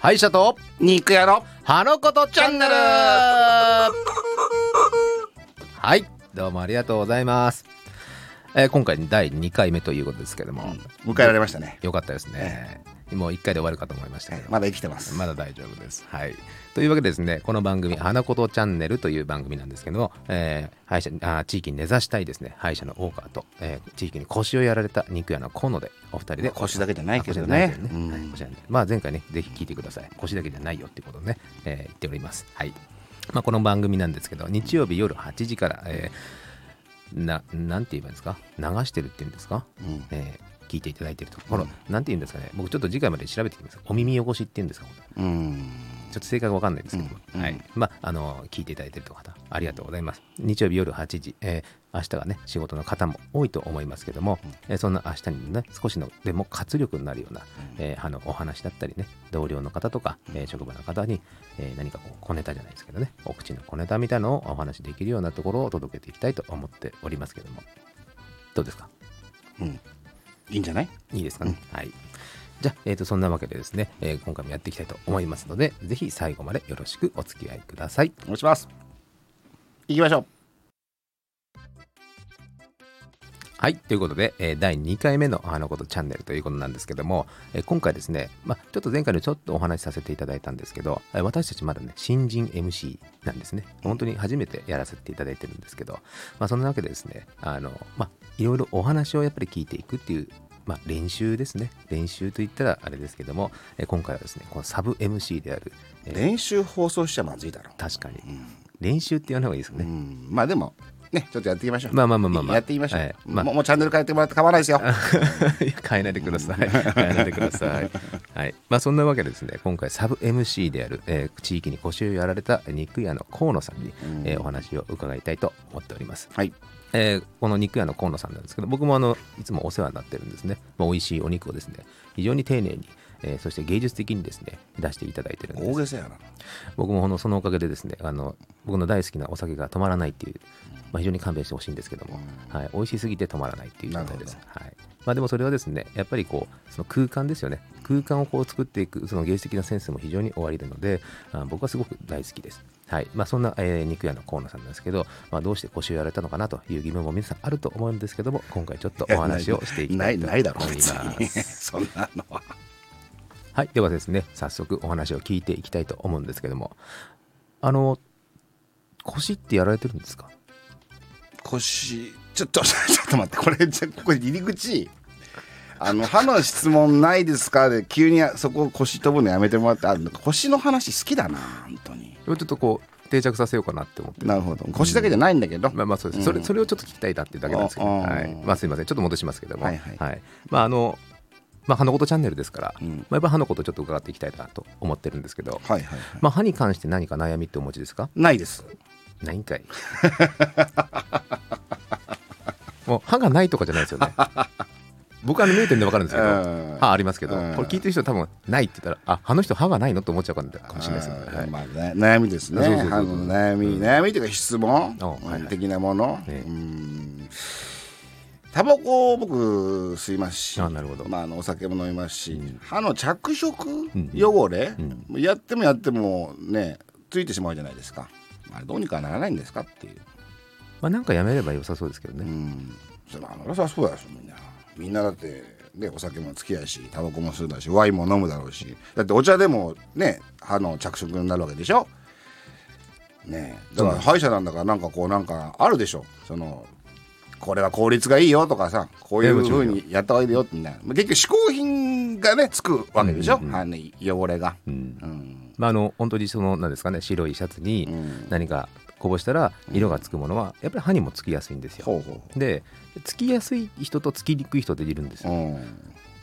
歯医者と肉屋の歯のことチャンネル。はいどうもありがとうございます、えー今回第2回目ということですけども、迎えられましたね、よかったですね、もう1回で終わるかと思いましたけど、まだ生きてます、まだ大丈夫です。はい。というわけでですね、この番組、花ことチャンネルという番組なんですけども、えー歯医者あー地域に根ざしたいですね、歯医者の大川と、えー地域に腰をやられた肉屋の河野で、お二人で。腰だけじゃないけどねけどねはいまあ前回ね、ぜひ聞いてください。腰だけじゃないよっていうことをね、えー言っております。はい。まあこの番組なんですけど、日曜日夜8時から、えーな、なんて言えばいいんですか？流してるっていうんですか、うんえー聞いていただいてると。ころ、なんて言うんですかね。僕ちょっと次回まで調べてきます。お耳汚しっていうんですかうん。ちょっと正解が分かんないですけど。も、うん。はい。まあ、あの、聞いていただいている方、ありがとうございます。日曜日夜8時、えー明日がね、仕事の方も多いと思いますけども、えーそんな明日にね、少しのでも活力になるような、えーあのお話だったりね、同僚の方とか、えー職場の方に、えー何かこう小ネタじゃないですけどね、お口の小ネタみたいなのをお話しできるようなところを届けていきたいと思っておりますけども、どうですか？うんいいんじゃない？いいですかね。はい。じゃあ、えー、とそんなわけでですね、えー今回もやっていきたいと思いますので、ぜひ最後までよろしくお付き合いください。お願いします行きましょはい。ということで、えー第2回目のあのことチャンネルということなんですけども、えー今回ですね、まあ、ちょっと前回でちょっとお話しさせていただいたんですけど、えー私たちまだね、新人 MC なんですね。本当に初めてやらせていただいてるんですけど、まあ、そんなわけでですね、あの、まあ、いろいろお話をやっぱり聞いていくっていう、まあ、練習ですね。練習と言ったらあれですけども、えー今回はですね、このサブ MC である、えーう練習放送しちゃまずいだろ確かに、練習って言わない方がいいですう、ね。うん、まあでもねちょっとやっていきましょうまあまあまあまあまあやっていきましょう、はいまあもうチャンネル変えてもらって構わないですよ 変えないでください。変えないでください。はい。まあそんなわけでですね、今回サブ MC である、えー地域に腰をやられた肉屋の河野さんに、えーお話を伺いたいと思っております。はいえーこの肉屋の河野さんなんですけど、僕もあのいつもお世話になってるんですね。まあ、美味しいお肉をですね、非常に丁寧に、えーそして芸術的にですね、出していただいてるんです。大。げさやな。僕もそのおかげでですねあの僕の大好きなお酒が止まらないっていう、まあ、非常に勘弁してほしいんですけども、はい、美味しすぎて止まらないっていう状態です、はいまあ、でもそれはですねやっぱりこうその空間ですよね。空間をこう作っていくその芸術的なセンスも非常に終わりなのであ僕はすごく大好きです。はい。まあ、そんな、えー肉屋の河野さんなんですけど、まあ、どうして腰をやられたのかなという疑問も皆さんあると思うんですけども今回ちょっとお話をしていきたないいとないだろ思い別に。ます。そんなのははい、ではですね、早速お話を聞いていきたいと思うんですけども、あの、腰ってやられてるんですか？腰ちょっとちょっと待ってこれじゃここ入り口。あの歯の質問ないですか？で急にそこ腰飛ぶのやめてもらってあ腰の話好きだな本当に。ちょっとこう、定着させようかなって思って。なるほど。腰だけじゃないんだけど、まあまあそうです、うん。それそれをちょっと聞きたいなっていうだけなんですけど、はい、まあすいません。ちょっと戻しますけども。はい。はい。まああのまあ歯のことチャンネルですから、うん。まあ、やっぱり歯のことちょっと伺っていきたいなと思ってるんですけど、はいはいはい、まあ歯に関して何か悩みってお持ちですか？ないです。ないんかい。もう歯がないとかじゃないですよね。僕は見えてるんで分かるんですけど、うん。歯ありますけど、うん。これ聞いてる人は多分ないって言ったらああの人歯がないのって思っちゃうかもしれないですね、はいまあ、ね悩みですね。そうそうそうそう。歯の悩み、悩みというか質問、あはいはい。的なもの、ねうんタバコを僕吸いますしあなるほど。まあ、あのお酒も飲みますし、うん。歯の着色ん。汚れ、うやってもやってもねついてしまうじゃないですか、まあ、どうにかならないんですか？っていう、まあなんかやめれば良さそうですけどね、うん。それまあそうだよみんな。みんなだってねお酒も付き合いしタバコも吸うだしワインも飲むだろうし。だってお茶でもね歯の着色になるわけでしょ？ねえ。だから歯医者なんだからなんかこうなんかあるでしょ？そのこれは効率がいいよとかさこういうふうにやった方がいいよみたいな結局嗜好品がねつくわけでしょ、うん。うんうん歯の汚れが、うん。うん。まああの本当にそのなんですかね白いシャツにうん何かこぼしたら色がつくものはやっぱり歯にもつきやすいんですよ、ほうほでつきやすい人とつきにくい人っているんですよ、う、うん、ま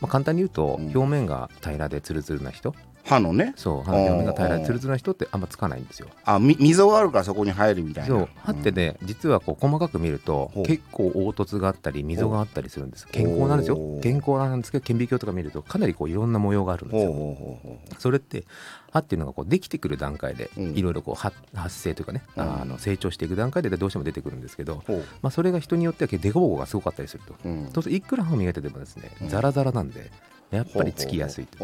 あ、簡単に言うとうん。表面が平らでツルツルな人、歯のね。そう歯の表面が平らうんでツルツルな人ってあんまつかないんですよ。あみ溝があるからそこに入るみたいな。そう歯ってね、実はこう細かく見ると結構凹凸があったり溝があったりするんです。健康なんですよ。健康なんですけど顕微鏡とか見るとかなりこういろんな模様があるんですよ。それって歯っていうのがこうできてくる段階でうん。いろいろこう発発生というかね、うん。あの成長していく段階でどうしても出てくるんですけど、ほう。まあ、それが人によってはデコボコがすごかったりすると、うん。そうするといくら歯を磨いててもですねうんザラザラなんで、やっぱりつきやすいと。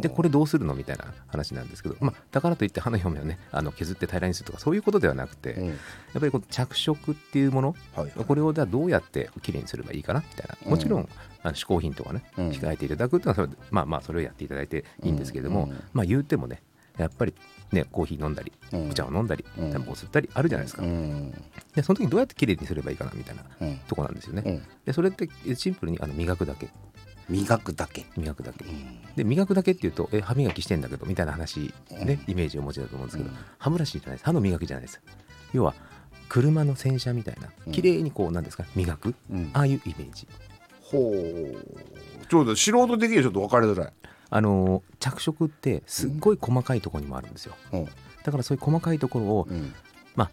でこれどうするのみたいな話なんですけど、まあ、だからといって歯の表面をねあの削って平らにするとかそういうことではなくて、うん。やっぱりこの着色っていうものはい。これをじゃあどうやってきれいにすればいいかなみたいな。もちろん、うんあの嗜好品とかね、うん。控えていただくっていうのはそれまあまあそれをやっていただいていいんですけれども、うん。まあ言うてもねやっぱりねコーヒー飲んだりうん。お茶を飲んだりうん。タバコを吸ったりあるじゃないですか、うん。でその時にどうやってきれいにすればいいかなみたいなうん。とこなんですよね、うん。でそれってシンプルにあの磨くだけ磨くだけ。磨くだけ。うん。で磨くだけっていうとえ歯磨きしてんだけどみたいな話ね、うんイメージをお持ちだと思うんですけど、うん。歯ブラシじゃないです。歯の磨きじゃないです。要は車の洗車みたいなうん。綺麗にこうなんですか磨く、うん。ああいうイメージ。ほう。ちょっと素人的にはちょっと分かりづら。いあのー着色ってすっごい細かいところにもあるんですよ。うん。だからそういう細かいところを、うん。まあ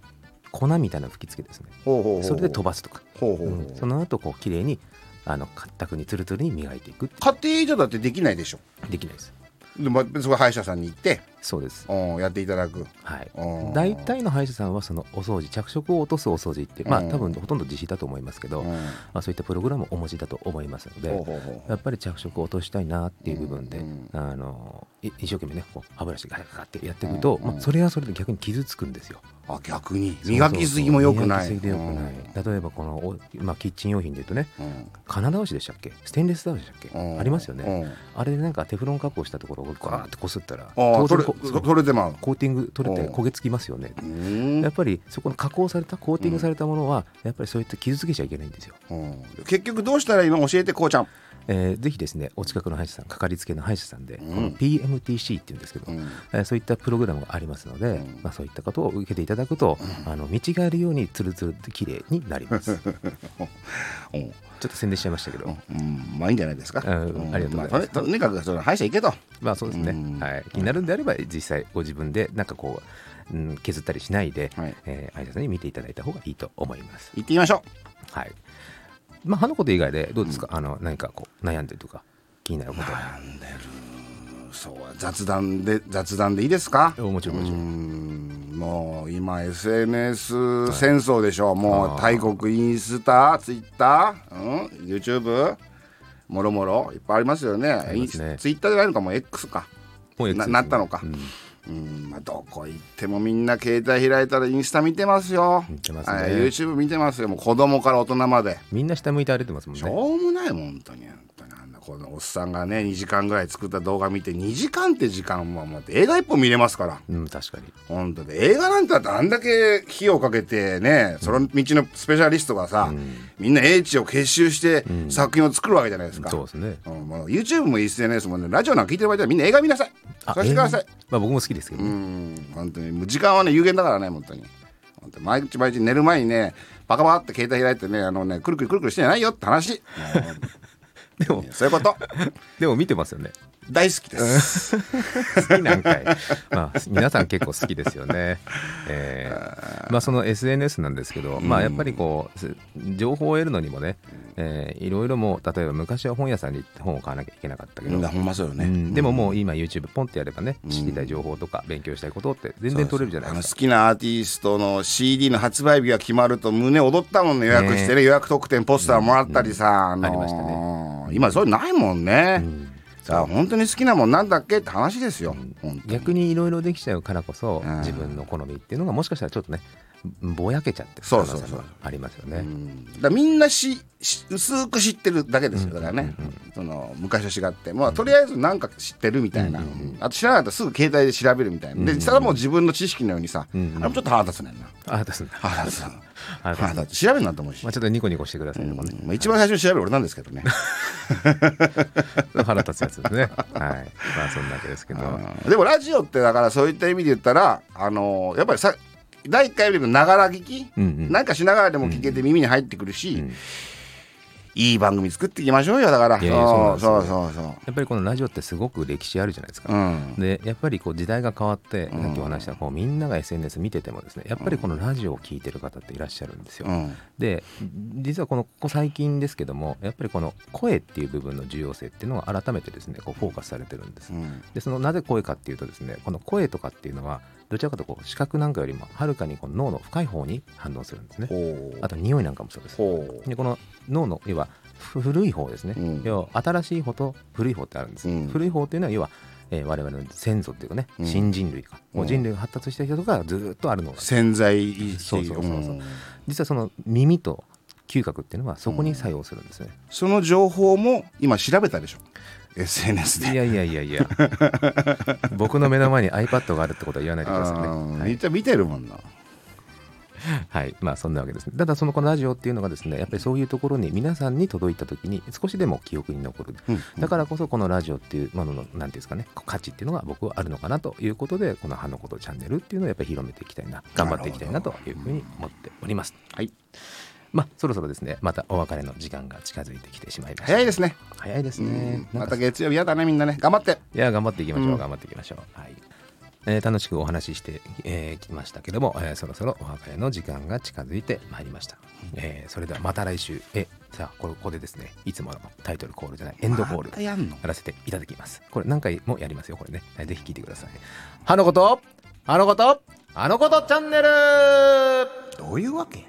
粉みたいなの吹きつけですね。それで飛ばすとか、その後こう綺麗にあの硬くにツルツルに磨いていく家庭じゃだってできないでしょ。できないです。でまあそこ歯医者さんに行ってそうです。うんやっていただく。はい。うん。大体の歯医者さんはそのお掃除着色を落とすお掃除ってまあうん。多分ほとんど自費だと思いますけど、うん。まあ、そういったプログラムをお持ちだと思いますのでやっぱり着色を落としたいなっていう部分で、うんあのい一生懸命ねこう歯ブラシガラガラってやっていくと、うん。まあ、それはそれで逆に傷つくんですよ。あ逆に。磨きすぎも良くない。例えばこのお、まあ、キッチン用品で言うとね。うん。金倒しでしたっけ？ステンレス倒しでしたっけ、うん。ありますよね、うん。あれでなんかテフロン加工したところをガーってこすったらああそれこそそれでまあコーティング取れてうん。焦げつきますよね、うん。やっぱりそこの加工されたコーティングされたものはやっぱりそういった傷つけちゃいけないんですよ、うん。結局どうしたらいいの？教えてこうちゃんえーぜひですねお近くの歯医者さんかかりつけの歯医者さんで、うん。この PMTC っていうんですけど、うん。えーそういったプログラムがありますので、うん。まあ、そういったことを受けていただくと、あの見違えるようにツルツルで綺麗になります。ちょうんっと宣伝しちゃいましたけど、うん。まあいいんじゃないですか。うん。ありがとうございます。まあとにかくその歯医者行けと。まあそうですね、うん。はい、気になるんであれば実際ご自分でなんかこう、うん、削ったりしないで、はい。えー歯医者さんに見ていただいた方がいいと思います。行ってみましょはいまあ、歯のこと以外でどうですか、あの何かこう悩んでるとか気になること。はうそう雑談で雑談でいいですか？おもちろんもちろん。うん。もう今 SNS 戦争でしょ、もうあー。大国インスタツイッター、うん、YouTube もろもろいっぱいありますよね。ね。ツイッターじゃないのか？もう X か。もうな X ですね。なったのか。うんうんまあ、どこ行ってもみんな携帯開いたらインスタ見てますよ。見てますね。はい YouTube 見てますよ。もう子供から大人まで。みんな下向いて歩いてますもんしね。ょうもないもん本当に。このおっさんがね2時間ぐらい作った動画見て2時間って時間はもう映画一本見れますから。うん、確かに。本当で映画なんてあんだけ費用かけてねその道のスペシャリストがさ、うん。みんな英知を結集してん。作品を作るわけじゃないですか、そうですね。うんもう YouTube も SNS もねラジオなんか聞いてる場合はみんな映画見なさいあそうしてください。まあ僕も好きですけどうね。ん本当にもう時間はね有限だからね本当に本当に。毎日毎日寝る前にねバカバカって携帯開いてねあのねくるくるくるくるしてないよって話。でも、そういうこと。でも見てますよね。大好きです。好きなんかい。まあ、皆さん結構好きですよね。えーまあ、その SNS なんですけど、まあ、やっぱりこう、す情報を得るのにもね、えーいろいろもう、例えば昔は本屋さんに行って本を買わなきゃいけなかったけど、うよね、うん。でももう今 YouTube ポンってやればね、知りたい情報とか勉強したいことって全然取れるじゃないですか。好きなアーティストの CD の発売日が決まると胸躍ったもんね。予約してね予約特典ポスターもらったりさ、のありました今そういうのないもんね、うんさあ本当に好きなもんなんだっけ？って話ですよ、本当に。逆にいろいろできちゃうからこそ、うん。自分の好みっていうのがもしかしたらちょっとねぼやけちゃってるそうそうそう。ありますよね。うん。だみんなしし薄く知ってるだけですよだからね、その昔と違って、まあ、とりあえず何か知ってるみたいな、あと知らなかったらすぐ携帯で調べるみたいな、でそれはもう自分の知識のようにさ、うんあれもちょっと腹立つねんな。あですね。腹立つなあ腹立つ調べるなと思うし、まあ、ちょっとニコニコしてくださいとかね、まあ、一番最初に調べる俺なんですけどね。腹立つやつですね。はい。まあそんなわけですけど。でもラジオってだからそういった意味で言ったらあのやっぱりさ第1回よりもながら聞き、うんうん。なんかしながらでも聞けて耳に入ってくるし、うんいい番組作っていきましょうよ。だから。そうそうそうそうやっぱりこのラジオってすごく歴史あるじゃないですか。うん。でやっぱりこう時代が変わって、ん。さっきお話したこうみんなが SNS 見ててもですねやっぱりこのラジオを聞いてる方っていらっしゃるんですよ。うん。で実はこのここ最近ですけどもやっぱりこの声っていう部分の重要性っていうのが改めてですねこうフォーカスされてるんです。うん。でそのなぜ声かっていうとですねこの声とかっていうのはどちらかというとこう視覚なんかよりもはるかにこの脳の深い方に反応するんですね。あと匂いなんかもそうです。でこの脳の要は古い方ですね、うん要は新しい方と古い方ってあるんです、うん。古い方っていうのは要は、えー我々の先祖っていうかね、うん。新人類か、人類が発達した人がずーっとあるのが潜在意識。そうそうそうそう。うん。実はその耳と嗅覚っていうのはそこに作用するんですね、その情報も今調べたでしょ SNS で。いやいやいやいや。僕の目の前に iPad があるってことは言わないでくださいね、めっちゃ見てるもんな。はい、まあそんなわけですね。ただそのこのラジオっていうのがですね、やっぱりそういうところに皆さんに届いた時に少しでも記憶に残る。うんだからこそこのラジオっていうものの、なんていうんですかね、価値っていうのが僕はあるのかなということで、この花のことチャンネルっていうのをやっぱり広めていきたいな、頑張っていきたいなというふうに思っております。はいまあそろそろですね、またお別れの時間が近づいてきてしまいました。早いですね早いですうねまた月曜日やだねみんなね頑張っていや頑張っていきましょう、うん頑張っていきましょう。はい。えー楽しくお話ししてき、えーきましたけども、えーそろそろお別れの時間が近づいてまいりました。えーそれではまた来週、えさあこれここでですね、いつものタイトルコールじゃない、エンドコールやんの？やらせていただきます。これ何回もやりますよ、これね。はいぜひ聞いてください。はのこと、あのこと、あのことチャンネルどういうわけ？